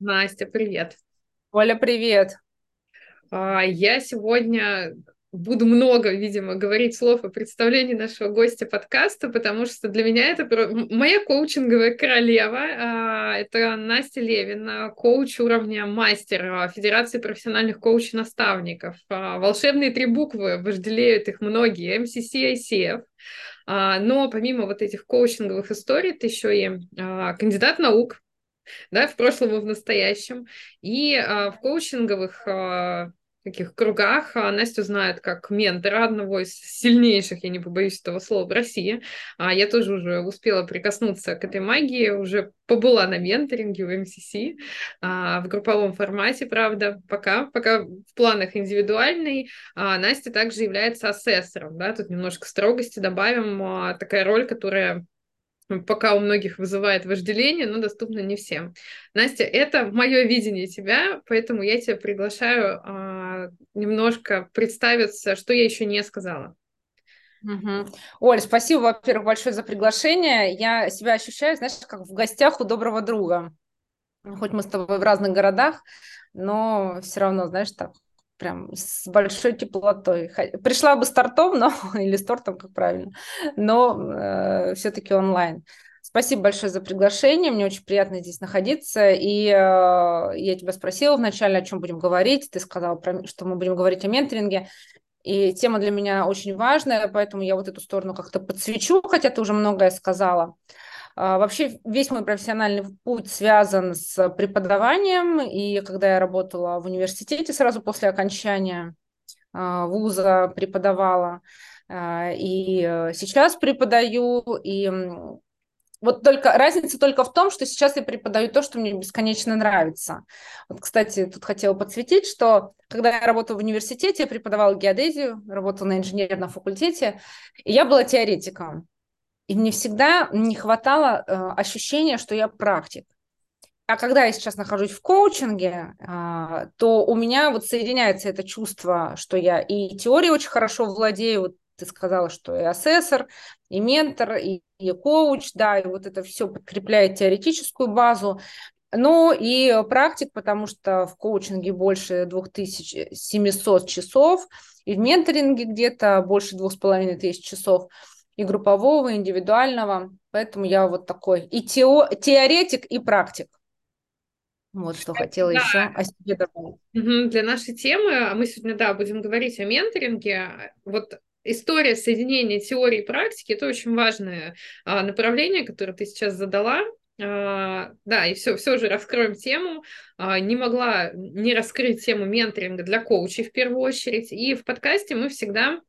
Настя, привет. Оля, привет. А, я сегодня буду много, видимо, говорить слов о представлении нашего гостя подкаста, потому что для меня это моя коучинговая королева. А, это Настя Левина, коуч уровня мастер Федерации профессиональных коучей-наставников. А, волшебные три буквы, вожделеют их многие, MCC, ICF. Но помимо вот этих коучинговых историй, ты еще и кандидат наук, да, в прошлом и в настоящем. И в коучинговых таких кругах. А Настю знают как ментора одного из сильнейших, я не побоюсь этого слова, в России. А я тоже уже успела прикоснуться к этой магии, уже побыла на менторинге в МСС, а, в групповом формате, правда, пока, пока в планах индивидуальный. А Настя также является асессором, да, тут немножко строгости добавим, а, такая роль, которая пока у многих вызывает вожделение, но доступно не всем. Настя, это мое видение тебя, поэтому я тебя приглашаю а, немножко представиться, что я еще не сказала. Угу. Оль, спасибо, во-первых, большое за приглашение. Я себя ощущаю, знаешь, как в гостях у доброго друга. Хоть мы с тобой в разных городах, но все равно, знаешь, так прям с большой теплотой. Пришла бы с тортом, но, или с тортом, как правильно, но э, все-таки онлайн. Спасибо большое за приглашение, мне очень приятно здесь находиться. И э, я тебя спросила вначале, о чем будем говорить. Ты сказала, про, что мы будем говорить о менторинге. И тема для меня очень важная, поэтому я вот эту сторону как-то подсвечу, хотя ты уже многое сказала. Вообще весь мой профессиональный путь связан с преподаванием, и когда я работала в университете сразу после окончания а, вуза преподавала, а, и э, сейчас преподаю, и вот только разница только в том, что сейчас я преподаю то, что мне бесконечно нравится. Вот, кстати, тут хотела подсветить, что когда я работала в университете, я преподавала геодезию, работала на инженерном факультете, и я была теоретиком. И мне всегда не хватало э, ощущения, что я практик. А когда я сейчас нахожусь в коучинге, э, то у меня вот соединяется это чувство, что я и теорией очень хорошо владею, вот ты сказала, что и асессор, и ментор, и, и коуч, да, и вот это все подкрепляет теоретическую базу, ну и практик, потому что в коучинге больше 2700 часов, и в менторинге где-то больше 2500 часов – и группового, и индивидуального. Поэтому я вот такой и тео, теоретик, и практик. Вот что хотела да. еще о себе добавить. Для нашей темы, а мы сегодня, да, будем говорить о менторинге. Вот история соединения теории и практики – это очень важное а, направление, которое ты сейчас задала. А, да, и все, все же раскроем тему. А, не могла не раскрыть тему менторинга для коучей в первую очередь. И в подкасте мы всегда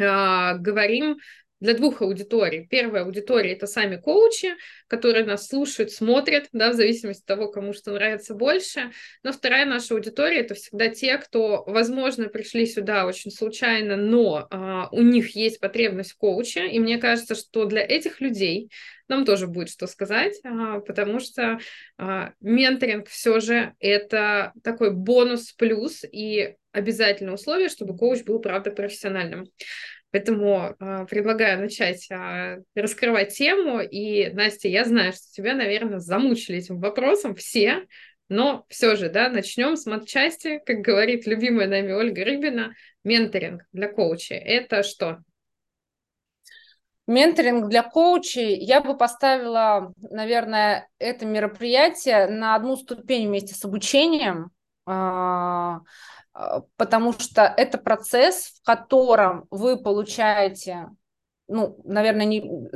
а, говорим для двух аудиторий. Первая аудитория – это сами коучи, которые нас слушают, смотрят, да, в зависимости от того, кому что нравится больше. Но вторая наша аудитория – это всегда те, кто, возможно, пришли сюда очень случайно, но а, у них есть потребность в коуче. И мне кажется, что для этих людей нам тоже будет что сказать, а, потому что а, менторинг все же это такой бонус плюс и обязательное условие, чтобы коуч был, правда, профессиональным. Поэтому э, предлагаю начать э, раскрывать тему. И, Настя, я знаю, что тебя, наверное, замучили этим вопросом все, но все же, да, начнем с матчасти, как говорит любимая нами Ольга Рыбина, менторинг для коучей. Это что? Менторинг для коучей я бы поставила, наверное, это мероприятие на одну ступень вместе с обучением. А, потому что это процесс, в котором вы получаете, ну, наверное, не,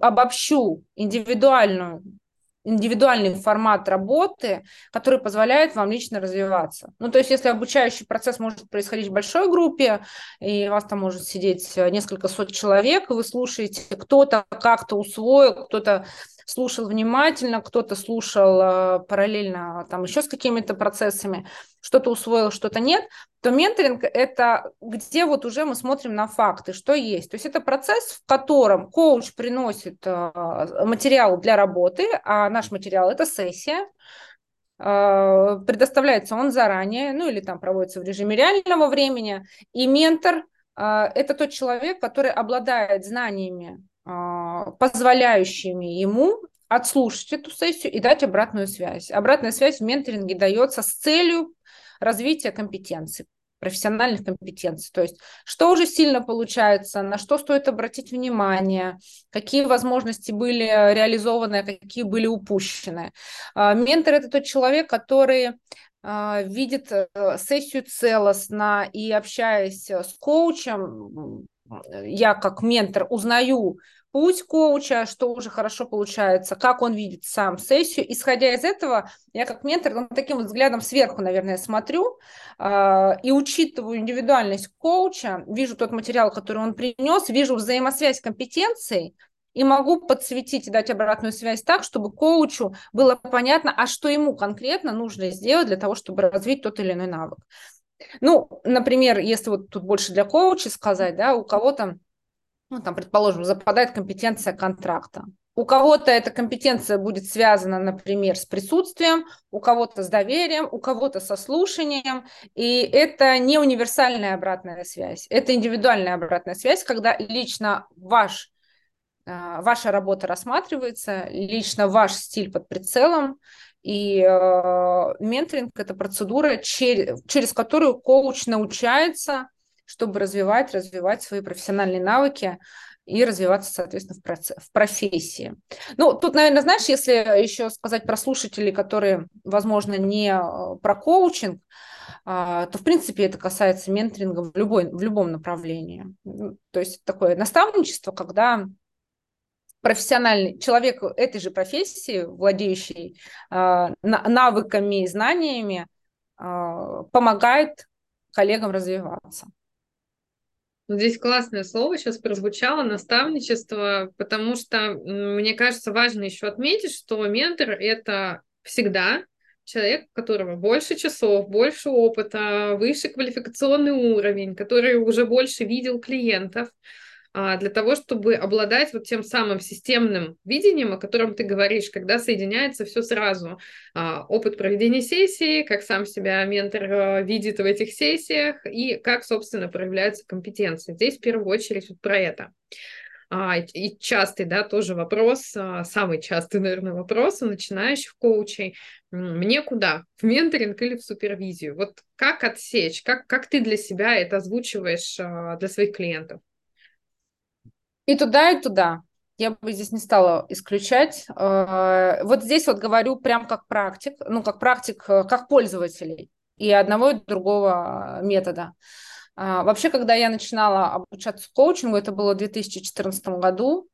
обобщу индивидуальную индивидуальный формат работы, который позволяет вам лично развиваться. Ну, то есть, если обучающий процесс может происходить в большой группе, и у вас там может сидеть несколько сот человек, и вы слушаете, кто-то как-то усвоил, кто-то слушал внимательно, кто-то слушал э, параллельно там еще с какими-то процессами, что-то усвоил, что-то нет, то менторинг – это где вот уже мы смотрим на факты, что есть. То есть это процесс, в котором коуч приносит э, материал для работы, а наш материал – это сессия, э, предоставляется он заранее, ну или там проводится в режиме реального времени, и ментор – это тот человек, который обладает знаниями, позволяющими ему отслушать эту сессию и дать обратную связь. Обратная связь в менторинге дается с целью развития компетенций профессиональных компетенций. То есть, что уже сильно получается, на что стоит обратить внимание, какие возможности были реализованы, а какие были упущены. А, ментор – это тот человек, который а, видит э, сессию целостно и общаясь с коучем, я как ментор узнаю путь коуча, что уже хорошо получается, как он видит сам сессию. Исходя из этого, я как ментор ну, таким вот взглядом сверху, наверное, смотрю э, и учитываю индивидуальность коуча, вижу тот материал, который он принес, вижу взаимосвязь компетенций, и могу подсветить и дать обратную связь так, чтобы коучу было понятно, а что ему конкретно нужно сделать для того, чтобы развить тот или иной навык. Ну, например, если вот тут больше для коуча сказать, да, у кого-то ну, там, предположим, западает компетенция контракта. У кого-то эта компетенция будет связана, например, с присутствием, у кого-то с доверием, у кого-то со слушанием. И это не универсальная обратная связь, это индивидуальная обратная связь, когда лично ваш, а, ваша работа рассматривается, лично ваш стиль под прицелом. И э, менторинг – это процедура, через, через которую коуч научается – чтобы развивать, развивать свои профессиональные навыки и развиваться, соответственно, в, проц... в профессии. Ну, тут, наверное, знаешь, если еще сказать про слушателей, которые, возможно, не э, про коучинг, а, то, в принципе, это касается менторинга в, любой, в любом направлении. То есть такое наставничество, когда профессиональный человек этой же профессии, владеющий э, навыками и знаниями, э, помогает коллегам развиваться. Здесь классное слово сейчас прозвучало, наставничество, потому что мне кажется важно еще отметить, что ментор – это всегда человек, у которого больше часов, больше опыта, выше квалификационный уровень, который уже больше видел клиентов, а, для того, чтобы обладать вот тем самым системным видением, о котором ты говоришь, когда соединяется все сразу. А, опыт проведения сессии, как сам себя ментор э, видит в этих сессиях и как, собственно, проявляются компетенции. Здесь в первую очередь вот про это. А, и частый, да, тоже вопрос, самый частый, наверное, вопрос у начинающих коучей. Мне куда? В менторинг или в супервизию? Вот как отсечь? Как, как ты для себя это озвучиваешь для своих клиентов? И туда, и туда. Я бы здесь не стала исключать. Э, вот здесь вот говорю прям как практик, ну, как практик, э, как пользователей и одного, и другого метода. А, вообще, когда я начинала обучаться коучингу, это было в 2014 году,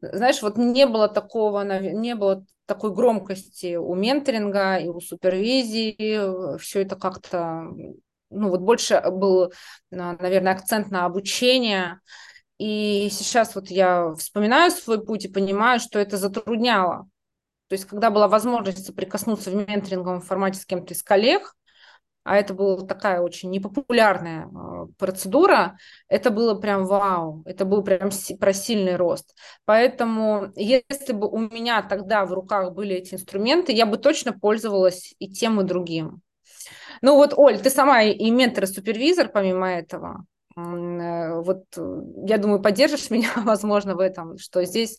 знаешь, вот не было такого, не было такой громкости у менторинга и у супервизии, все это как-то, ну вот больше был, наверное, акцент на обучение, и сейчас вот я вспоминаю свой путь и понимаю, что это затрудняло. То есть, когда была возможность соприкоснуться в менторинговом формате с кем-то из коллег, а это была такая очень непопулярная э, процедура, это было прям вау, это был прям про сильный рост. Поэтому, если бы у меня тогда в руках были эти инструменты, я бы точно пользовалась и тем, и другим. Ну вот, Оль, ты сама и ментор, и супервизор, помимо этого. Э, вот э, я думаю, поддержишь меня, возможно, в этом, что здесь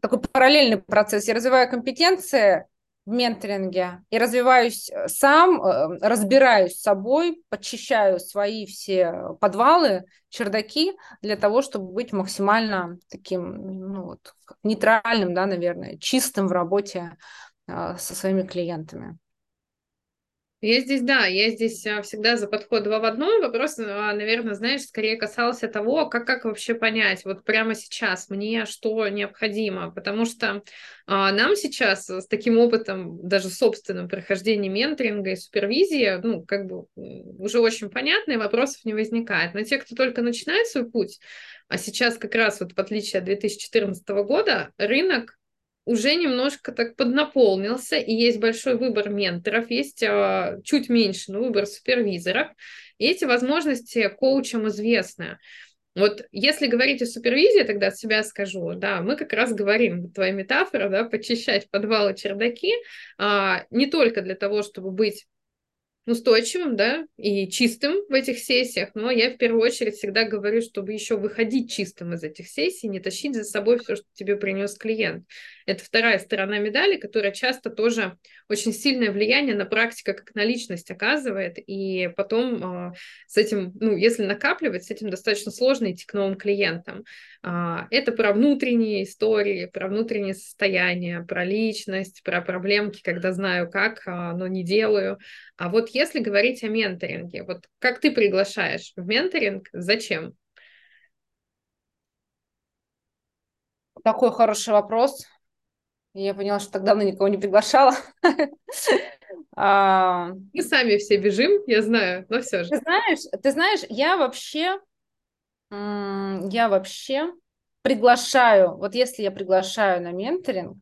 такой параллельный процесс. Я развиваю компетенции в менторинге и развиваюсь э, сам, разбираюсь с собой, подчищаю свои все подвалы, чердаки для того, чтобы быть максимально таким, ну вот, нейтральным, да, наверное, чистым в работе со своими клиентами. Я здесь, да, я здесь а, всегда за подход два в одном. Вопрос, а, наверное, знаешь, скорее касался того, как, как вообще понять, вот прямо сейчас мне что необходимо, потому что а, нам сейчас с таким опытом, даже собственным прохождением менторинга и супервизии, ну, как бы уже очень понятно, и вопросов не возникает. Но те, кто только начинает свой путь, а сейчас как раз вот в отличие от 2014 года, рынок уже немножко так поднаполнился, и есть большой выбор менторов, есть э, чуть меньше, но выбор супервизоров, и эти возможности коучам известны. Вот если говорить о супервизии, тогда от себя скажу, да, мы как раз говорим, твоя метафора, да, почищать подвалы, чердаки, а, не только для того, чтобы быть устойчивым, да, и чистым в этих сессиях, но я в первую очередь всегда говорю, чтобы еще выходить чистым из этих сессий, не тащить за собой все, что тебе принес клиент. Это вторая сторона медали, которая часто тоже очень сильное влияние на практика как на личность оказывает, и потом э, с этим, ну, если накапливать, с этим достаточно сложно идти к новым клиентам. Э, это про внутренние истории, про внутреннее состояние, про личность, про проблемки, когда знаю как, но не делаю. А вот если говорить о менторинге, вот как ты приглашаешь в менторинг, зачем? Такой хороший вопрос. Я поняла, что так давно никого не приглашала. А, Мы сами все бежим, я знаю, но все же. Ты знаешь, ты знаешь, я вообще, я вообще приглашаю, вот если я приглашаю на менторинг,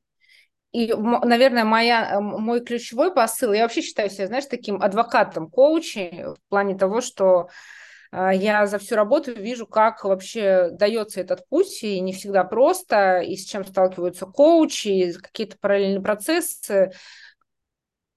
и, наверное, моя, мой ключевой посыл, я вообще считаю себя, знаешь, таким адвокатом коучей в плане того, что а, я за всю работу вижу, как вообще дается этот путь, и не всегда просто, и с чем сталкиваются коучи, какие-то параллельные процессы,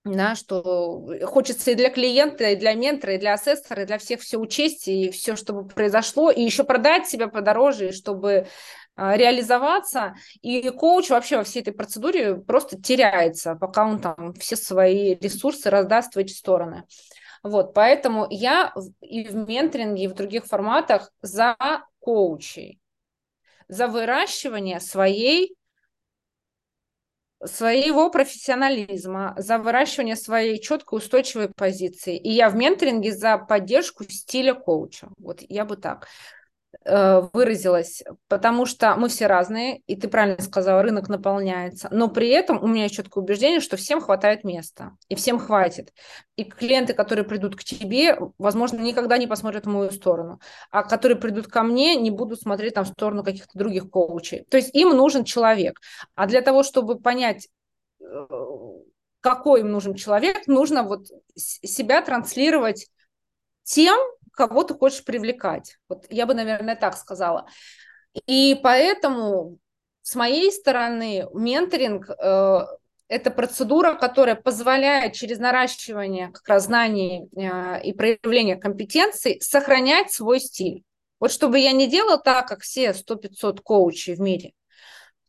да, что хочется и для клиента, и для ментора, и для ассессора, и для всех все учесть, и все, чтобы произошло, и еще продать себя подороже, и чтобы реализоваться, и коуч вообще во всей этой процедуре просто теряется, пока он там все свои ресурсы раздаст в эти стороны. Вот, поэтому я и в менторинге, и в других форматах за коучей, за выращивание своей своего профессионализма, за выращивание своей четкой устойчивой позиции. И я в менторинге за поддержку стиля коуча. Вот я бы так. Э, выразилась, потому что мы все разные, и ты правильно сказала, рынок наполняется, но при этом у меня есть четкое убеждение, что всем хватает места, и всем хватит. И клиенты, которые придут к тебе, возможно, никогда не посмотрят в мою сторону, а которые придут ко мне, не будут смотреть там в сторону каких-то других коучей. То есть им нужен человек. А для того, чтобы понять, э, какой им нужен человек, нужно вот себя транслировать тем, кого ты хочешь привлекать. Вот я бы, наверное, так сказала. И поэтому с моей стороны менторинг э, это процедура, которая позволяет через наращивание как раз знаний э, и проявление компетенций сохранять свой стиль. Вот чтобы я не делала так, как все 100-500 коучей в мире,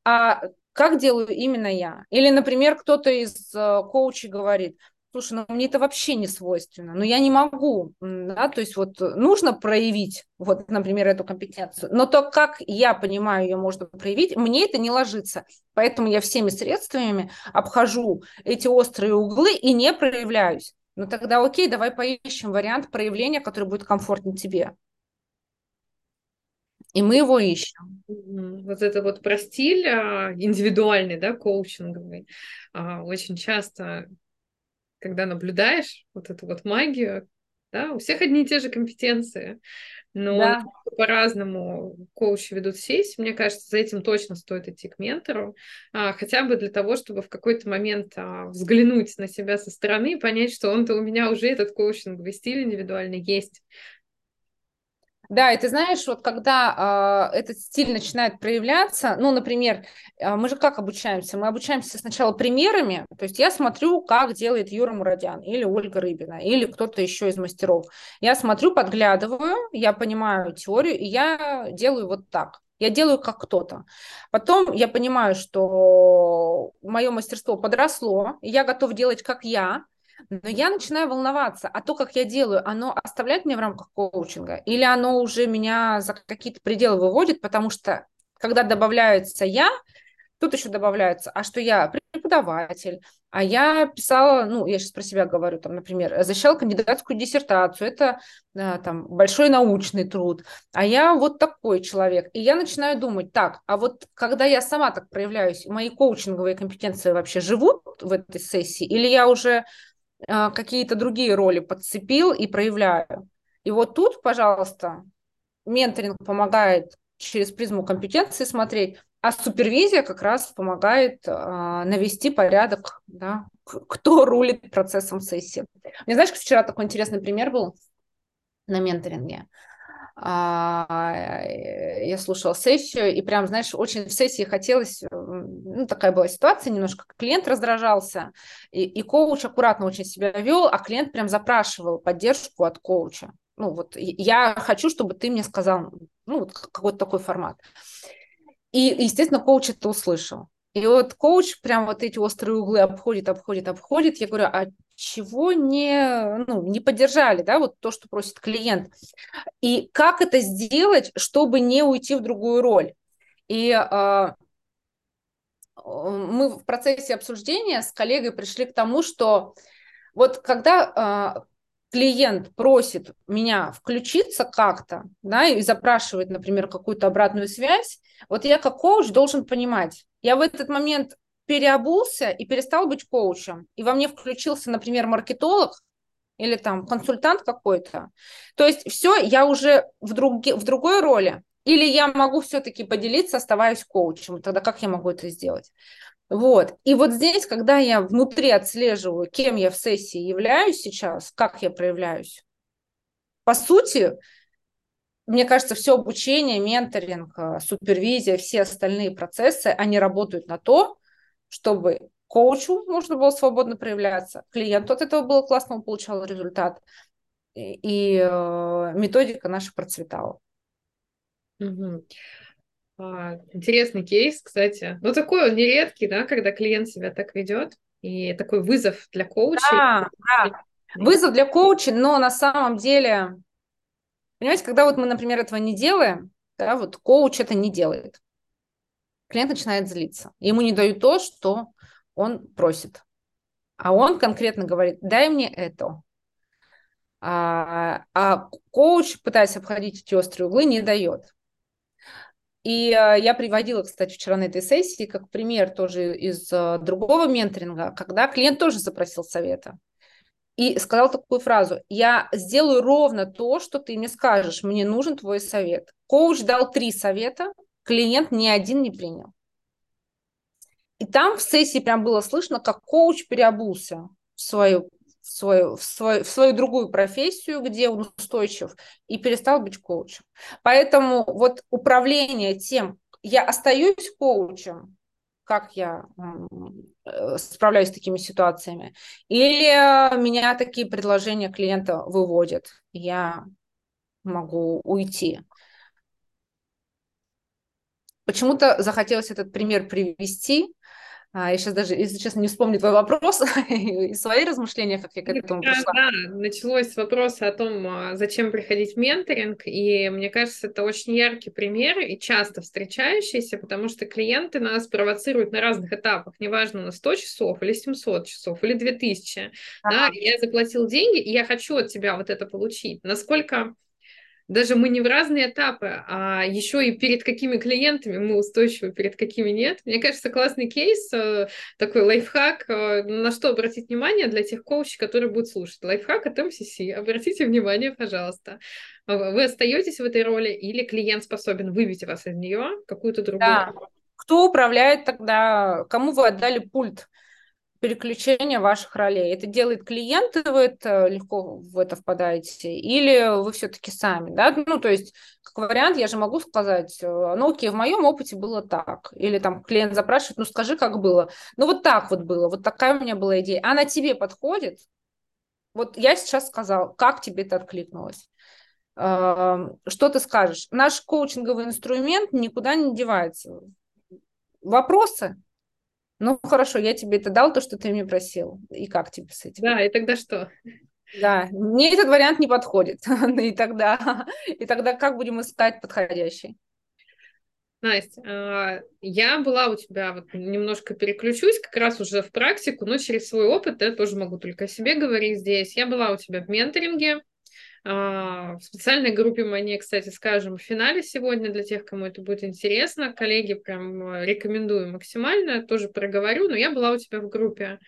а как делаю именно я. Или, например, кто-то из э, коучей говорит, слушай, ну мне это вообще не свойственно, но я не могу, да, то есть вот нужно проявить, вот, например, эту компетенцию, но то, как я понимаю, ее можно проявить, мне это не ложится, поэтому я всеми средствами обхожу эти острые углы и не проявляюсь. Ну тогда окей, давай поищем вариант проявления, который будет комфортен тебе. И мы его ищем. Вот это вот про стиль а, индивидуальный, да, коучинговый, а, очень часто когда наблюдаешь вот эту вот магию, да, у всех одни и те же компетенции, но да. по-разному коучи ведут сессии. Мне кажется, за этим точно стоит идти к ментору, а, хотя бы для того, чтобы в какой-то момент а, взглянуть на себя со стороны и понять, что он-то у меня уже этот коучинговый стиль индивидуальный есть. Да, и ты знаешь, вот когда э, этот стиль начинает проявляться, ну, например, э, мы же как обучаемся? Мы обучаемся сначала примерами, то есть я смотрю, как делает Юра Мурадян или Ольга Рыбина, или кто-то еще из мастеров. Я смотрю, подглядываю, я понимаю теорию, и я делаю вот так. Я делаю как кто-то. Потом я понимаю, что мое мастерство подросло, и я готов делать как я, но я начинаю волноваться, а то, как я делаю, оно оставляет меня в рамках коучинга или оно уже меня за какие-то пределы выводит, потому что когда добавляется я, тут еще добавляется, а что я преподаватель, а я писала, ну, я сейчас про себя говорю, там, например, защищала кандидатскую диссертацию, это да, там большой научный труд, а я вот такой человек. И я начинаю думать, так, а вот когда я сама так проявляюсь, мои коучинговые компетенции вообще живут в этой сессии, или я уже какие-то другие роли подцепил и проявляю. И вот тут, пожалуйста, менторинг помогает через призму компетенции смотреть, а супервизия как раз помогает э, навести порядок, да, кто рулит процессом сессии. Мне знаешь, вчера такой интересный пример был на менторинге. А, я слушала сессию, и прям, знаешь, очень в сессии хотелось, ну, такая была ситуация немножко, клиент раздражался, и, и коуч аккуратно очень себя вел, а клиент прям запрашивал поддержку от коуча. Ну, вот я хочу, чтобы ты мне сказал, ну, вот какой-то такой формат. И, естественно, коуч это услышал. И вот коуч прям вот эти острые углы обходит, обходит, обходит. Я говорю, а чего не, ну, не поддержали, да, вот то, что просит клиент. И как это сделать, чтобы не уйти в другую роль. И э, мы в процессе обсуждения с коллегой пришли к тому, что вот когда э, клиент просит меня включиться как-то, да, и запрашивает, например, какую-то обратную связь, вот я как коуч должен понимать, я в этот момент переобулся и перестал быть коучем, и во мне включился, например, маркетолог или там консультант какой-то, то есть все, я уже в, друг, в другой роли, или я могу все-таки поделиться, оставаясь коучем, тогда как я могу это сделать? Вот. И вот здесь, когда я внутри отслеживаю, кем я в сессии являюсь сейчас, как я проявляюсь, по сути, мне кажется, все обучение, менторинг, э, супервизия, все остальные процессы, они работают на то, чтобы коучу можно было свободно проявляться, клиенту от этого было классно, он получал результат, и, и э, методика наша процветала. Угу. А, интересный кейс, кстати. Ну, такой он нередкий, да, когда клиент себя так ведет. И такой вызов для коуча. Да, да. Вызов для коуча, но на самом деле, понимаете, когда вот мы, например, этого не делаем, да, вот коуч это не делает. Клиент начинает злиться. Ему не дают то, что он просит. А он конкретно говорит, дай мне это. А, а коуч, пытаясь обходить эти острые углы, не дает. И э, я приводила, кстати, вчера на этой сессии как пример тоже из э, другого менторинга, когда клиент тоже запросил совета. И сказал такую фразу, я сделаю ровно то, что ты мне скажешь, мне нужен твой совет. Коуч дал три совета, клиент ни один не принял. И там в сессии прям было слышно, как коуч переобулся в свою в свою, в, свою, в свою другую профессию, где он устойчив, и перестал быть коучем. Поэтому вот управление тем, я остаюсь коучем, как я э, справляюсь с такими ситуациями, или меня такие предложения клиента выводят, я могу уйти. Почему-то захотелось этот пример привести, а, я сейчас даже, если честно, не вспомню твой вопрос и свои размышления, как я к этому пришла. Да, началось с вопроса о том, а, зачем приходить в менторинг, и мне кажется, это очень яркий пример и часто встречающийся, потому что клиенты нас провоцируют на разных этапах, неважно, на 100 часов или 700 часов или 2000, ага. да, я заплатил деньги, и я хочу от тебя вот это получить. Насколько даже мы не в разные этапы, а еще и перед какими клиентами мы устойчивы, перед какими нет. Мне кажется, классный кейс, э, такой лайфхак, э, на что обратить внимание для тех коучей, которые будут слушать. Лайфхак от МСС. Обратите внимание, пожалуйста. А вы остаетесь в этой роли или клиент способен вывести вас из нее какую-то другую? Да. Кто управляет тогда, кому вы отдали пульт? Переключение ваших ролей. Это делает клиент, и вы это легко в это впадаете, или вы все-таки сами, да? Ну, то есть, как вариант, я же могу сказать, э, ну, окей, в моем опыте было так. Или там клиент запрашивает, ну, скажи, как было. Ну, вот так вот было, вот такая у меня была идея. Она тебе подходит? Вот я сейчас сказал, как тебе это откликнулось? Что ты скажешь? Наш коучинговый инструмент никуда не девается. Вопросы? Ну, хорошо, я тебе это дал, то, что ты мне просил. И как тебе с этим? Да, и тогда что? Да, мне этот вариант не подходит. и, тогда, и тогда как будем искать подходящий? Настя, а, я была у тебя, вот немножко переключусь, как раз уже в практику, но через свой опыт, я тоже могу только о себе говорить здесь. Я была у тебя в менторинге, в специальной группе мы не, кстати, скажем в финале сегодня для тех, кому это будет интересно. Коллеги прям э, рекомендую максимально, тоже проговорю, но я была у тебя в группе.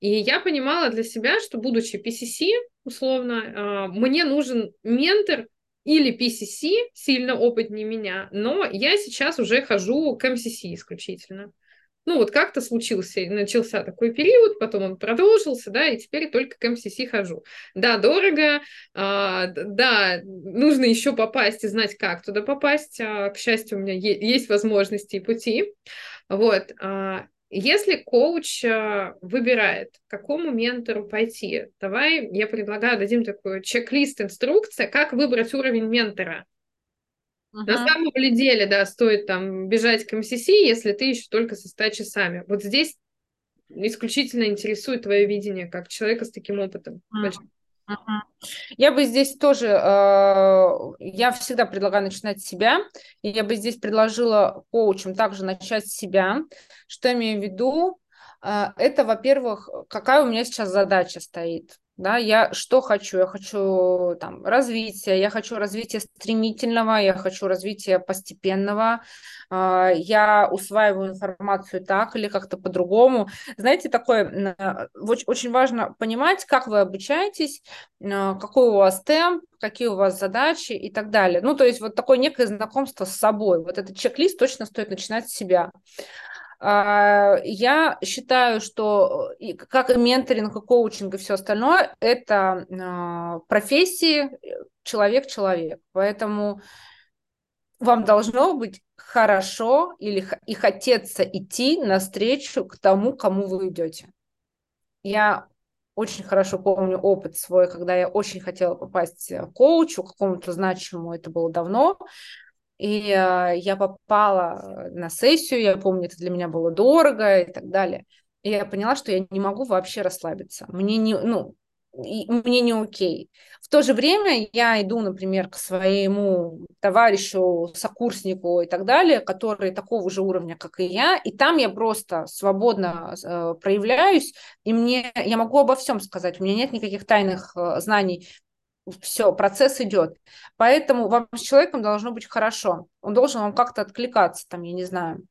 И я понимала для себя, что будучи PCC, условно, а, мне нужен ментор или PCC, сильно опытнее меня, но я сейчас уже хожу к MCC исключительно. Ну вот как-то случился, начался такой период, потом он продолжился, да, и теперь только к МСС хожу. Да, дорого, а, да, нужно еще попасть и знать, как туда попасть. А, к счастью, у меня есть возможности и пути. Вот. А, если коуч а, выбирает, к какому ментору пойти, давай я предлагаю, дадим такой чек-лист, инструкция, как выбрать уровень ментора. Uh-huh. На самом деле, да, стоит там бежать к МСС, если ты еще только со 100 часами. Вот здесь исключительно интересует твое видение как человека с таким опытом. Uh-huh. Я бы здесь тоже, э, я всегда предлагаю начинать с себя, и я бы здесь предложила коучам также начать с себя. Что имею в виду? Э, это, во-первых, какая у меня сейчас задача стоит да, я что хочу? Я хочу там развития, я хочу развития стремительного, я хочу развития постепенного, а, я усваиваю информацию так или как-то по-другому. Знаете, такое, очень важно понимать, как вы обучаетесь, а, какой у вас темп, какие у вас задачи и так далее. Ну, то есть вот такое некое знакомство с собой. Вот этот чек-лист точно стоит начинать с себя. А, я считаю, что как и менторинг, и коучинг, и все остальное, это а, профессии человек-человек. Поэтому вам должно быть хорошо или и хотеться идти навстречу к тому, кому вы идете. Я очень хорошо помню опыт свой, когда я очень хотела попасть к коучу, какому-то значимому, это было давно, и э, я попала на сессию, я помню, это для меня было дорого и так далее. И я поняла, что я не могу вообще расслабиться. Мне не, ну, и мне не окей. В то же время я иду, например, к своему товарищу, сокурснику и так далее, который такого же уровня, как и я, и там я просто свободно э, проявляюсь, и мне я могу обо всем сказать. У меня нет никаких тайных э, знаний все, процесс идет. Поэтому вам с человеком должно быть хорошо. Он должен вам как-то откликаться, там, я не знаю,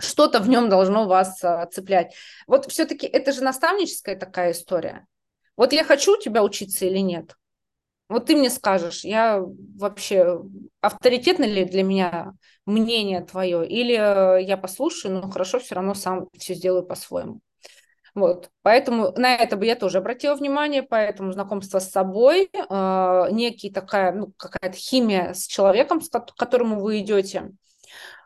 что-то в нем должно вас а, цеплять. Вот все-таки это же наставническая такая история. Вот я хочу тебя учиться или нет? Вот ты мне скажешь, я вообще авторитетно ли для меня мнение твое, или э, я послушаю, но хорошо, все равно сам все сделаю по-своему. Вот. Поэтому на это бы я тоже обратила внимание, поэтому знакомство с собой, э, некий такая, ну, какая-то химия с человеком, с к которому вы идете.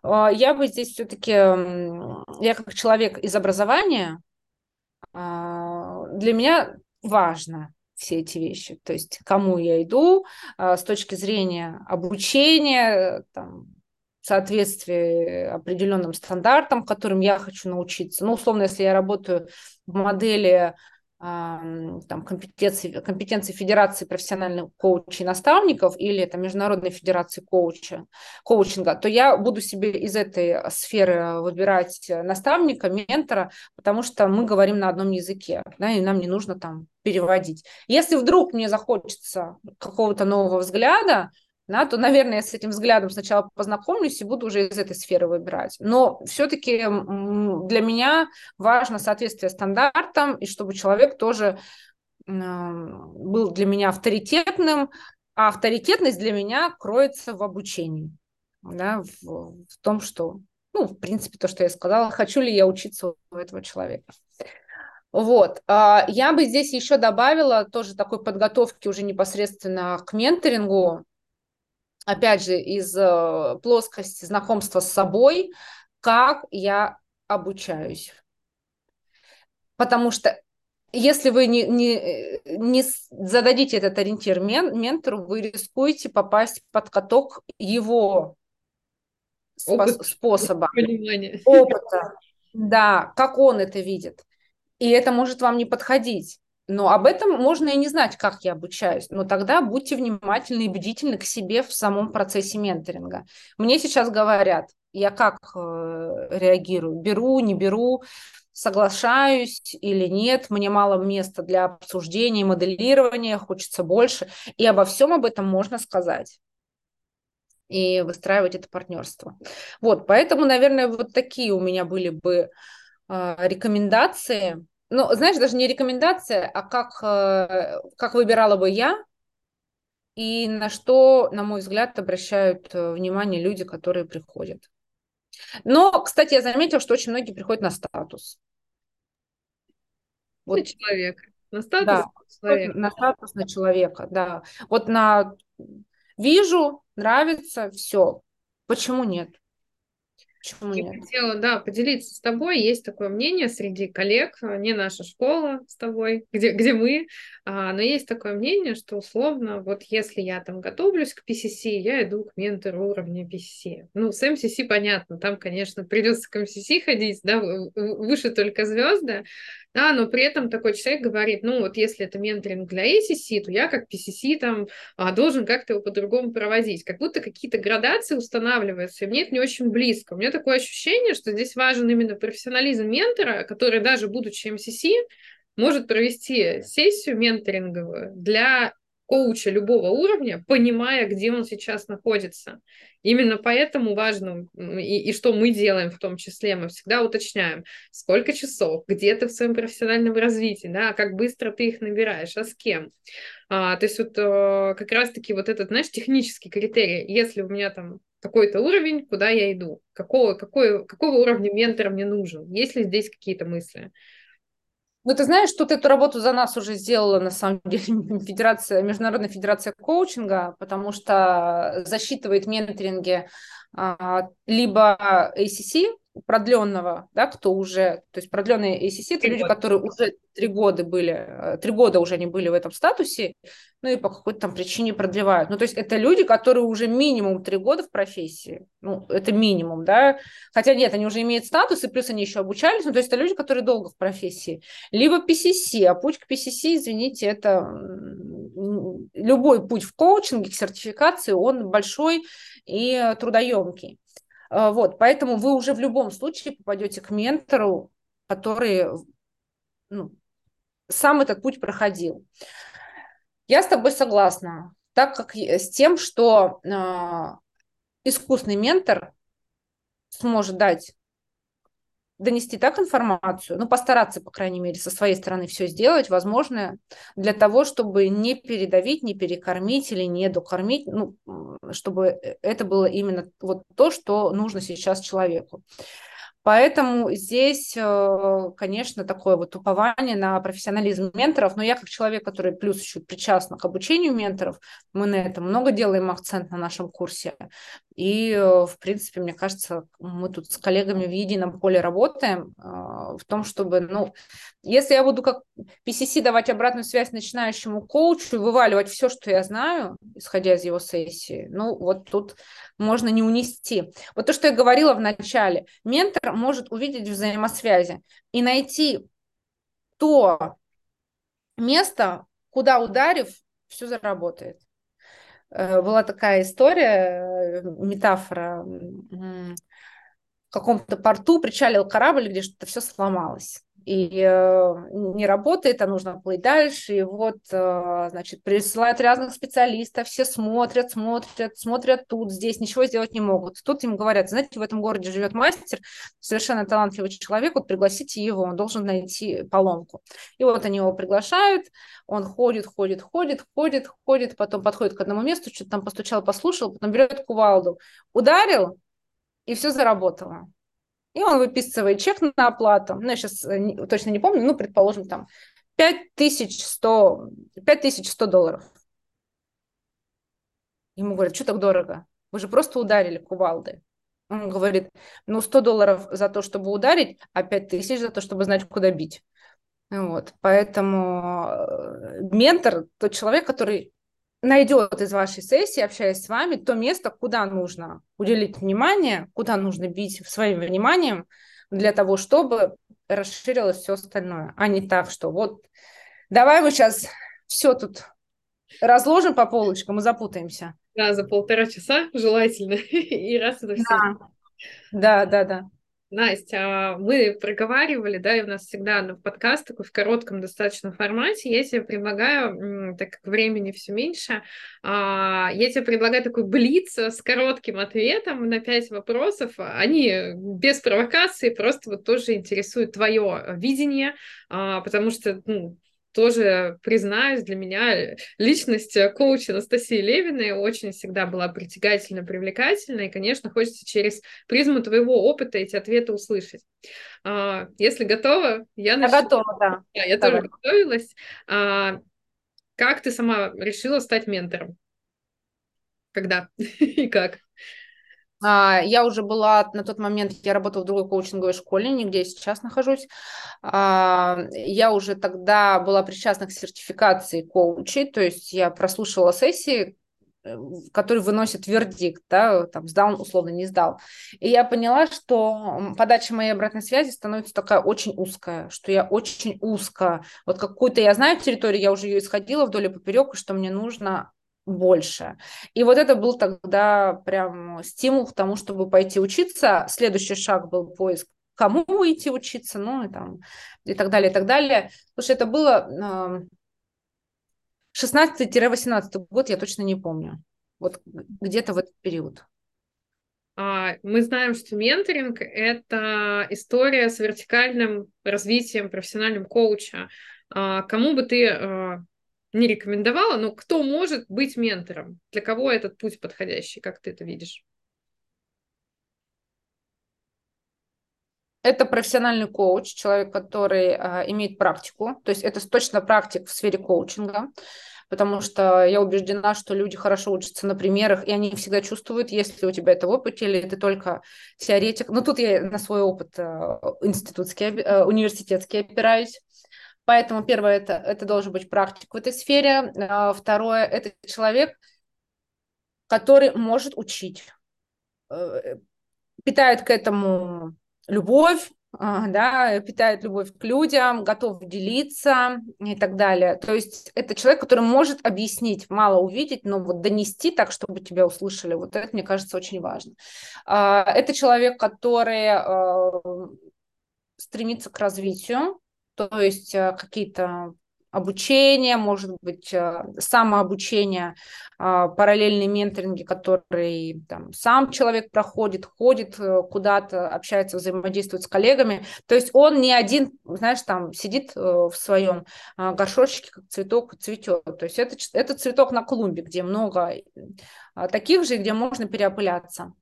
Э, я бы здесь все-таки, я как человек из образования, э, для меня важно все эти вещи, то есть кому я иду э, с точки зрения обучения, там, соответствии определенным стандартам, которым я хочу научиться. Ну, условно, если я работаю в модели там, компетенции, компетенции Федерации профессиональных коучей наставников или это Международной Федерации коуча, коучинга, то я буду себе из этой сферы выбирать наставника, ментора, потому что мы говорим на одном языке, да, и нам не нужно там переводить. Если вдруг мне захочется какого-то нового взгляда, да, то, наверное, я с этим взглядом сначала познакомлюсь и буду уже из этой сферы выбирать. Но все-таки для меня важно соответствие стандартам, и чтобы человек тоже был для меня авторитетным, а авторитетность для меня кроется в обучении, да, в, в том, что, ну, в принципе, то, что я сказала, хочу ли я учиться у этого человека. Вот. А, я бы здесь еще добавила тоже такой подготовки уже непосредственно к менторингу, опять же, из э, плоскости знакомства с собой, как я обучаюсь. Потому что если вы не, не, не зададите этот ориентир мен, ментору, вы рискуете попасть под каток его Опыт. способа, Понимание. опыта. Да, как он это видит. И это может вам не подходить. Но об этом можно и не знать, как я обучаюсь. Но тогда будьте внимательны и бдительны к себе в самом процессе менторинга. Мне сейчас говорят, я как э, реагирую? Беру, не беру, соглашаюсь или нет, мне мало места для обсуждения, моделирования, хочется больше. И обо всем об этом можно сказать и выстраивать это партнерство. Вот, поэтому, наверное, вот такие у меня были бы э, рекомендации ну, знаешь, даже не рекомендация, а как, э, как выбирала бы я, и на что, на мой взгляд, обращают э, внимание люди, которые приходят. Но, кстати, я заметила, что очень многие приходят на статус. Вот. На человека. На статус да, человека. На статус на человека, да. Вот на вижу, нравится, все. Почему нет? Почему Я нет? хотела, да, поделиться с тобой. Есть такое мнение среди коллег, а, не наша школа с тобой, где, где мы, а, но есть такое мнение, что условно, вот если я там готовлюсь к PCC, я иду к ментору уровня PCC. Ну, с MCC понятно, там, конечно, придется к MCC ходить, да, выше только звезды, да, но при этом такой человек говорит, ну вот если это менторинг для ACC, то я как PCC там а, должен как-то его по-другому проводить. Как будто какие-то градации устанавливаются, и мне это не очень близко. У меня такое ощущение, что здесь важен именно профессионализм ментора, который даже будучи MCC, может провести сессию менторинговую для коуча любого уровня, понимая, где он сейчас находится. Именно поэтому важно, и, и что мы делаем в том числе, мы всегда уточняем, сколько часов, где ты в своем профессиональном развитии, да, как быстро ты их набираешь, а с кем. А, то есть вот э, как раз-таки вот этот, знаешь, технический критерий, если у меня там какой-то уровень, куда я иду, какого, какой, какого уровня ментора мне нужен, есть ли здесь какие-то мысли? Ну, ты знаешь, тут эту работу за нас уже сделала, на самом деле, Федерация, Международная Федерация коучинга, потому что засчитывает менторинги либо ACC, продленного, да, кто уже, то есть продленные ACC, это люди, которые уже три года были, э, три года уже не были в этом статусе, ну и по какой-то там причине продлевают. Ну, то есть это люди, которые уже минимум три года в профессии, ну, это минимум, да, хотя нет, они уже имеют статус, и плюс они еще обучались, ну, то есть это люди, которые долго в профессии. Либо PCC, а путь к PCC, извините, это любой путь в коучинге, к сертификации, он большой и трудоемкий. А, вот, поэтому вы уже в любом случае попадете к ментору, который ну, сам этот путь проходил. Я с тобой согласна, так как с тем, что э, искусный ментор сможет дать донести так информацию, ну, постараться, по крайней мере, со своей стороны все сделать возможное для того, чтобы не передавить, не перекормить или не докормить, ну, чтобы э, это было именно вот то, что нужно сейчас человеку. Поэтому здесь, э, конечно, такое вот упование на профессионализм менторов, но я как человек, который плюс еще причастна к обучению менторов, мы на этом много делаем акцент на нашем курсе. И, э, в принципе, мне кажется, мы тут с коллегами в едином поле работаем э, в том, чтобы, ну, если я буду как PCC давать обратную связь начинающему коучу, вываливать все, что я знаю, исходя из его сессии, ну, вот тут можно не унести. Вот то, что я говорила в начале, ментор может увидеть взаимосвязи и найти то место, куда ударив, все заработает. Э, была такая история, э, метафора, в каком-то порту причалил корабль, где что-то все сломалось и э, не работает, а нужно плыть дальше. И вот, э, значит, присылают разных специалистов, все смотрят, смотрят, смотрят тут, здесь, ничего сделать не могут. Тут им говорят, знаете, в этом городе живет мастер, совершенно талантливый человек, вот пригласите его, он должен найти поломку. И вот они его приглашают, он ходит, ходит, ходит, ходит, ходит, потом подходит к одному месту, что-то там постучал, послушал, потом берет кувалду, ударил, и все заработало и он выписывает чек на оплату, ну, я сейчас э, точно не помню, ну, предположим, там, 5100, 5100 долларов. Ему говорят, что так дорого? Вы же просто ударили кувалды. Он говорит, ну, 100 долларов за то, чтобы ударить, а 5000 за то, чтобы знать, куда бить. Вот, поэтому э, ментор – тот человек, который найдет из вашей сессии, общаясь с вами, то место, куда нужно уделить внимание, куда нужно бить своим вниманием для того, чтобы расширилось все остальное, а не так, что вот давай мы сейчас все тут разложим по полочкам и запутаемся. Да, за полтора часа желательно и раз это все. Да, да, да. да. Настя, а мы проговаривали, да, и у нас всегда на подкаст такой в коротком достаточно формате. Я тебе предлагаю, так как времени все меньше, а, я тебе предлагаю такой блиц с коротким ответом на пять вопросов. Они без провокации, просто вот тоже интересуют твое видение, а, потому что ну, тоже признаюсь, для меня личность коуча Анастасии Левиной очень всегда была притягательна, привлекательна, и, конечно, хочется через призму твоего опыта эти ответы услышать. А, если готова, я начну. Я готова, да. да я Давай. тоже готовилась. А, как ты сама решила стать ментором? Когда и как? А, я уже была на тот момент, я работала в другой коучинговой школе, нигде я сейчас нахожусь. А, я уже тогда была причастна к сертификации коучей, то есть я прослушивала сессии, э, который выносит вердикт, да, там, сдал, условно, не сдал. И я поняла, что подача моей обратной связи становится такая очень узкая, что я очень узко, вот какую-то я знаю территорию, я уже ее исходила вдоль и поперек, и что мне нужно больше. И вот это был тогда прям стимул к тому, чтобы пойти учиться. Следующий шаг был поиск кому идти учиться, ну и там, и так далее, и так далее. Слушай, это было 16-18 год, я точно не помню. Вот где-то в этот период. А, мы знаем, что менторинг – это история с вертикальным развитием профессиональным коуча. А, кому бы ты а, не рекомендовала, но кто может быть ментором? Для кого этот путь подходящий? Как ты это видишь? Это профессиональный коуч, человек, который э, имеет практику, то есть это точно практик в сфере коучинга, потому что я убеждена, что люди хорошо учатся на примерах, и они всегда чувствуют, если у тебя это в опыте, или ты только теоретик. Ну, тут я на свой опыт э, институтский, э, университетский опираюсь. Поэтому первое это, это должен быть практик в этой сфере. А второе это человек, который может учить, э, питает к этому любовь, а, да, питает любовь к людям, готов делиться и так далее. То есть это человек, который может объяснить, мало увидеть, но вот донести так, чтобы тебя услышали. Вот это, мне кажется, очень важно. А, это человек, который э, стремится к развитию, то есть э, какие-то обучения, может быть, э, самообучение, а, параллельные менторинги, которые там, сам человек проходит, ходит э, куда-то, общается, взаимодействует с коллегами. То есть он не один, знаешь, там сидит в своем а, горшочке, как цветок цветет. То есть это, это цветок на клумбе, где много таких же, где можно переопыляться.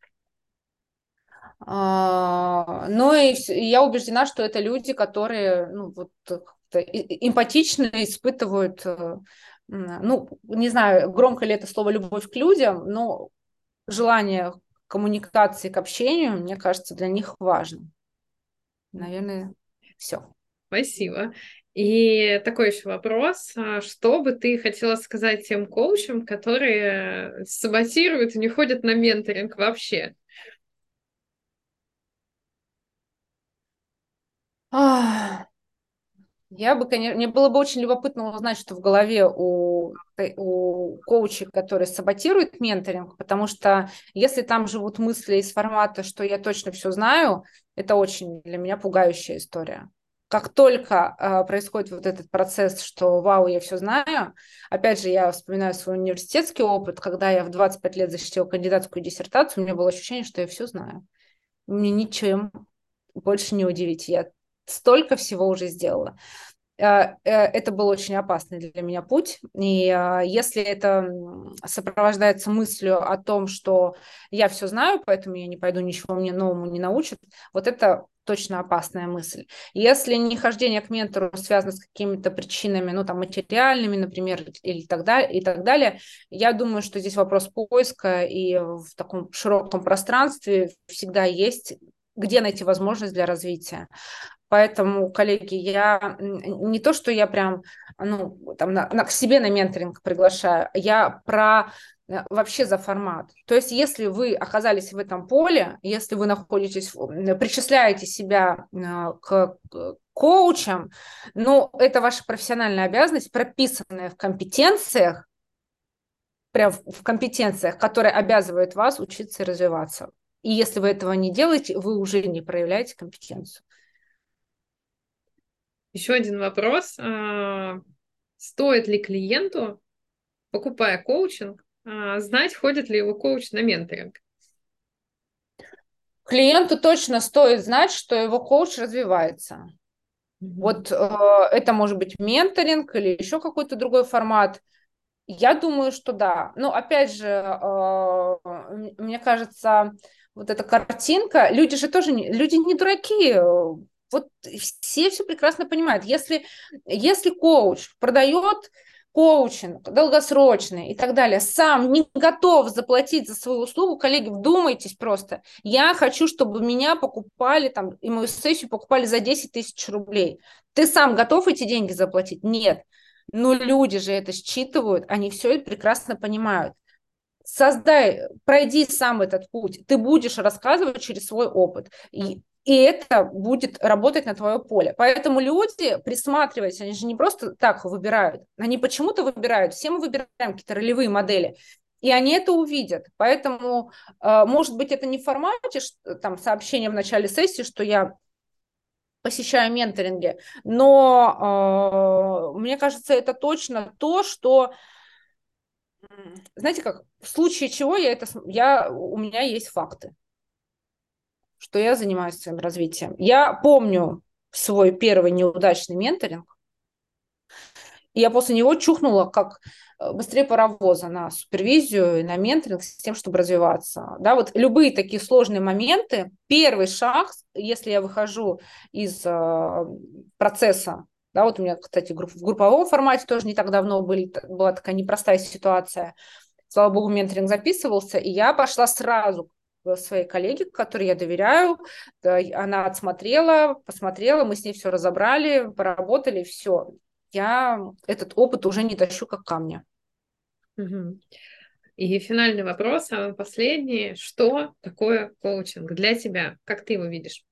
А, но и я убеждена, что это люди, которые ну, вот, эмпатично испытывают, э, ну, не знаю, громко ли это слово «любовь к людям», но желание коммуникации, к общению, мне кажется, для них важно. Наверное, все. Спасибо. И такой еще вопрос. А что бы ты хотела сказать тем коучам, которые саботируют и не ходят на менторинг вообще? Я бы, конечно, мне было бы очень любопытно узнать, что в голове у, у коучей, которые саботируют менторинг, потому что если там живут мысли из формата, что я точно все знаю, это очень для меня пугающая история. Как только э, происходит вот этот процесс, что вау, я все знаю, опять же, я вспоминаю свой университетский опыт, когда я в 25 лет защитила кандидатскую диссертацию, у меня было ощущение, что я все знаю. Мне ничем больше не удивить. Я столько всего уже сделала. Э, э, это был очень опасный для меня путь. И а, если это сопровождается мыслью о том, что я все знаю, поэтому я не пойду, ничего мне новому не научат, вот это точно опасная мысль. Если не хождение к ментору связано с какими-то причинами, ну, там, материальными, например, или так далее, и так далее, я думаю, что здесь вопрос поиска, и в таком широком пространстве всегда есть где найти возможность для развития. Поэтому, коллеги, я не то, что я прям ну, там, на, на, к себе на менторинг приглашаю, я про э, вообще за формат. То есть, если вы оказались в этом поле, если вы находитесь, причисляете себя э, к коучам, ну, это ваша профессиональная обязанность, прописанная в компетенциях, прям в компетенциях, которые обязывают вас учиться и развиваться. И если вы этого не делаете, вы уже не проявляете компетенцию. Еще один вопрос. А, стоит ли клиенту, покупая коучинг, а, знать, ходит ли его коуч на менторинг? Клиенту точно стоит знать, что его коуч развивается. Вот э, это может быть менторинг или еще какой-то другой формат. Я думаю, что да. Но опять же, э, мне кажется, вот эта картинка, люди же тоже, не, люди не дураки, вот все все прекрасно понимают. Если, если коуч продает коучинг долгосрочный и так далее, сам не готов заплатить за свою услугу, коллеги, вдумайтесь просто. Я хочу, чтобы меня покупали там, и мою сессию покупали за 10 тысяч рублей. Ты сам готов эти деньги заплатить? Нет. Но люди же это считывают, они все это прекрасно понимают. Создай, пройди сам этот путь. Ты будешь рассказывать через свой опыт. И и это будет работать на твое поле. Поэтому люди, присматриваясь, они же не просто так выбирают, они почему-то выбирают, все мы выбираем какие-то ролевые модели, и они это увидят. Поэтому, э, может быть, это не в формате там, сообщения в начале сессии, что я посещаю менторинги, но э, мне кажется, это точно то, что знаете как, в случае чего я это, я, у меня есть факты что я занимаюсь своим развитием. Я помню свой первый неудачный менторинг, и я после него чухнула как э, быстрее паровоза на супервизию и на менторинг с тем, чтобы развиваться. Да, вот любые такие сложные моменты, первый шаг, если я выхожу из э, процесса, да, вот у меня, кстати, в групповом формате тоже не так давно были, была такая непростая ситуация, слава богу, менторинг записывался, и я пошла сразу своей коллеге, которой я доверяю. Она отсмотрела, посмотрела, мы с ней все разобрали, поработали, все. Я этот опыт уже не тащу как камня. И финальный вопрос, а последний. Что такое коучинг для тебя? Как ты его видишь?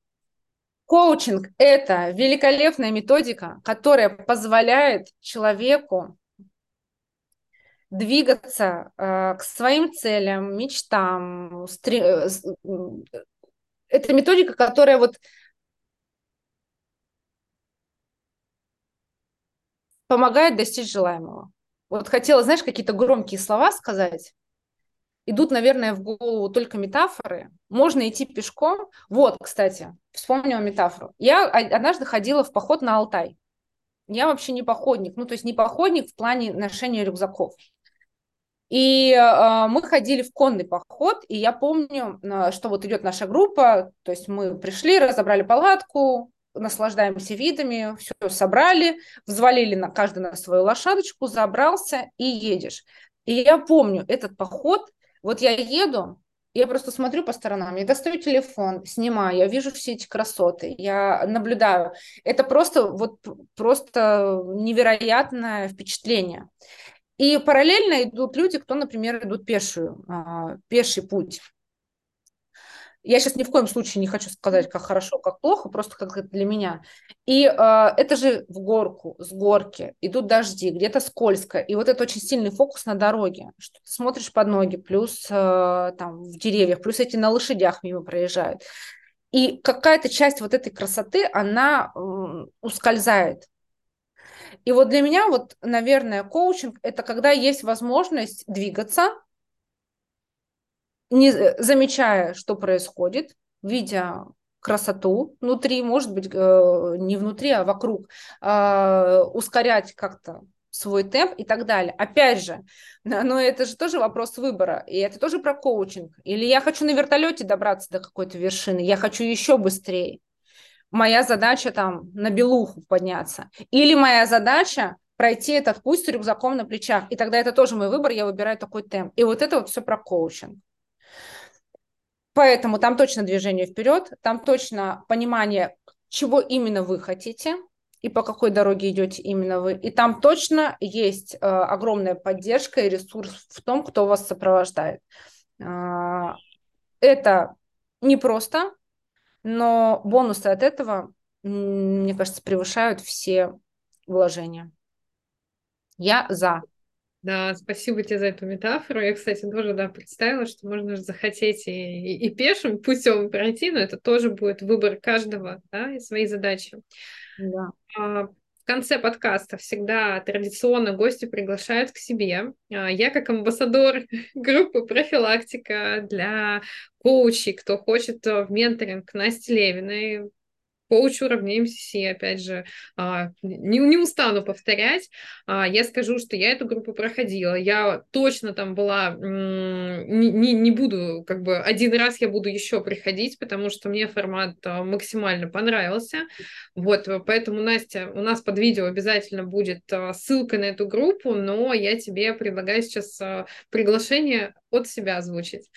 Коучинг – это великолепная методика, которая позволяет человеку двигаться э, к своим целям, мечтам. Стри... Э, это методика, которая вот помогает достичь желаемого. Вот хотела, знаешь, какие-то громкие слова сказать. Идут, наверное, в голову только метафоры. Можно идти пешком. Вот, кстати, вспомнила метафору. Я однажды ходила в поход на Алтай. Я вообще не походник. Ну, то есть не походник в плане ношения рюкзаков. И э, мы ходили в конный поход, и я помню, что вот идет наша группа, то есть мы пришли, разобрали палатку, наслаждаемся видами, все собрали, взвалили на каждый на свою лошадочку, забрался и едешь. И я помню этот поход, вот я еду, я просто смотрю по сторонам, я достаю телефон, снимаю, я вижу все эти красоты, я наблюдаю. Это просто вот просто невероятное впечатление. И параллельно идут люди, кто, например, идут пешую, а, пеший путь. Я сейчас ни в коем случае не хочу сказать, как хорошо, как плохо, просто как это для меня. И э, это же в горку, с горки, идут дожди, где-то скользко. И вот это очень сильный фокус на дороге, что ты смотришь под ноги, плюс э, там в деревьях, плюс эти на лошадях мимо проезжают. И какая-то часть вот этой красоты, она э, ускользает. И вот для меня, вот, наверное, коучинг – это когда есть возможность двигаться, не э, замечая, что происходит, видя красоту внутри, может быть, э, не внутри, а вокруг, а, ускорять как-то свой темп и так далее. Опять же, но это же тоже вопрос выбора, и это тоже про коучинг. Или я хочу на вертолете добраться до какой-то вершины, я хочу еще быстрее моя задача там на белуху подняться. Или моя задача пройти этот путь с рюкзаком на плечах. И тогда это тоже мой выбор, я выбираю такой темп. И вот это вот все про коучинг. Поэтому там точно движение вперед, там точно понимание, чего именно вы хотите и по какой дороге идете именно вы. И там точно есть э, огромная поддержка и ресурс в том, кто вас сопровождает. Э, это непросто, но бонусы от этого, мне кажется, превышают все вложения. Я за. Да, спасибо тебе за эту метафору. Я, кстати, тоже да, представила, что можно же захотеть и, и, и пешим путем пройти, но это тоже будет выбор каждого, да, и свои задачи. Да. А, в конце подкаста всегда традиционно гости приглашают к себе. А, я как амбассадор группы «Профилактика» для коучей, кто хочет в менторинг Насти Левиной, коуч уровня МСС, опять же, а, не, не устану повторять, а, я скажу, что я эту группу проходила, я точно там была, не, не, не буду, как бы, один раз я буду еще приходить, потому что мне формат а, максимально понравился, вот, поэтому, Настя, у нас под видео обязательно будет ссылка на эту группу, но я тебе предлагаю сейчас приглашение от себя озвучить.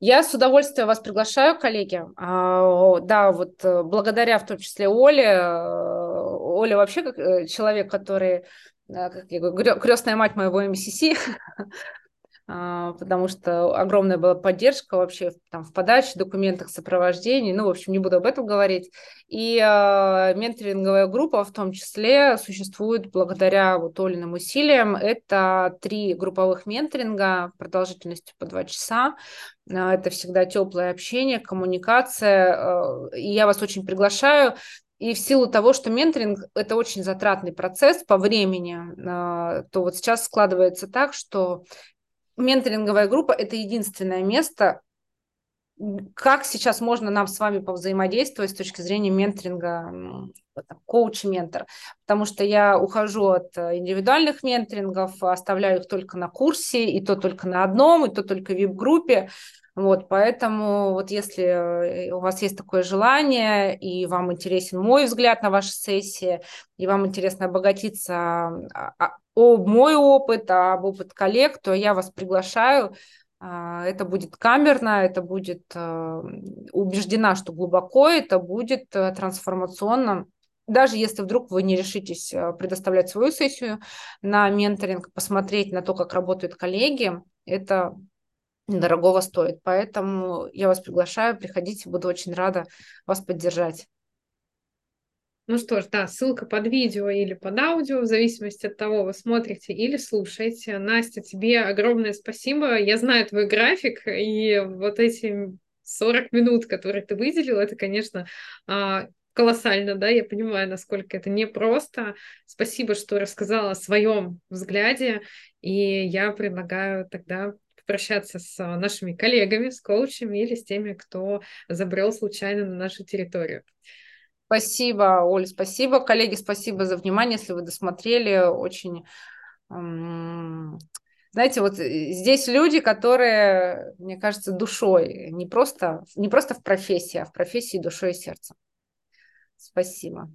Я с удовольствием вас приглашаю, коллеги. А, да, вот э, благодаря в том числе Оле. Э, Оля вообще как э, человек, который, как я говорю, крестная мать моего МСС, потому что огромная была поддержка вообще там, в подаче, документах, сопровождении, ну, в общем, не буду об этом говорить. И э, менторинговая группа в том числе существует благодаря вот Олиным усилиям. Это три групповых менторинга продолжительностью по два часа. А, это всегда теплое общение, коммуникация. И я вас очень приглашаю. И в силу того, что менторинг – это очень затратный процесс по времени, то вот сейчас складывается так, что менторинговая группа – это единственное место, как сейчас можно нам с вами повзаимодействовать с точки зрения менторинга, коуч-ментор, потому что я ухожу от э, индивидуальных менторингов, оставляю их только на курсе, и то только на одном, и то только в VIP-группе, вот, поэтому вот если э, у вас есть такое желание, и вам интересен мой взгляд на ваши сессии, и вам интересно обогатиться а, а, об мой опыт, об опыт коллег, то я вас приглашаю. А, это будет камерно, это будет э, убеждена, что глубоко, это будет э, трансформационно. Даже если вдруг вы не решитесь предоставлять свою сессию на менторинг, посмотреть на то, как работают коллеги, это дорогого стоит. Поэтому я вас приглашаю, приходите, буду очень рада вас поддержать. Ну что ж, да, ссылка под видео или под аудио, в зависимости от того, вы смотрите или слушаете. Настя, тебе огромное спасибо. Я знаю твой график, и вот эти 40 минут, которые ты выделил, это, конечно, а, колоссально, да, я понимаю, насколько это непросто. Спасибо, что рассказала о своем взгляде, и я предлагаю тогда попрощаться с а, нашими коллегами, с коучами или с теми, кто забрел случайно на нашу территорию. Спасибо, Оля, спасибо. Коллеги, спасибо за внимание, если вы досмотрели. Очень знаете, вот э, здесь люди, которые, мне кажется, душой, не просто, не просто в профессии, а в профессии душой и сердцем. Спасибо.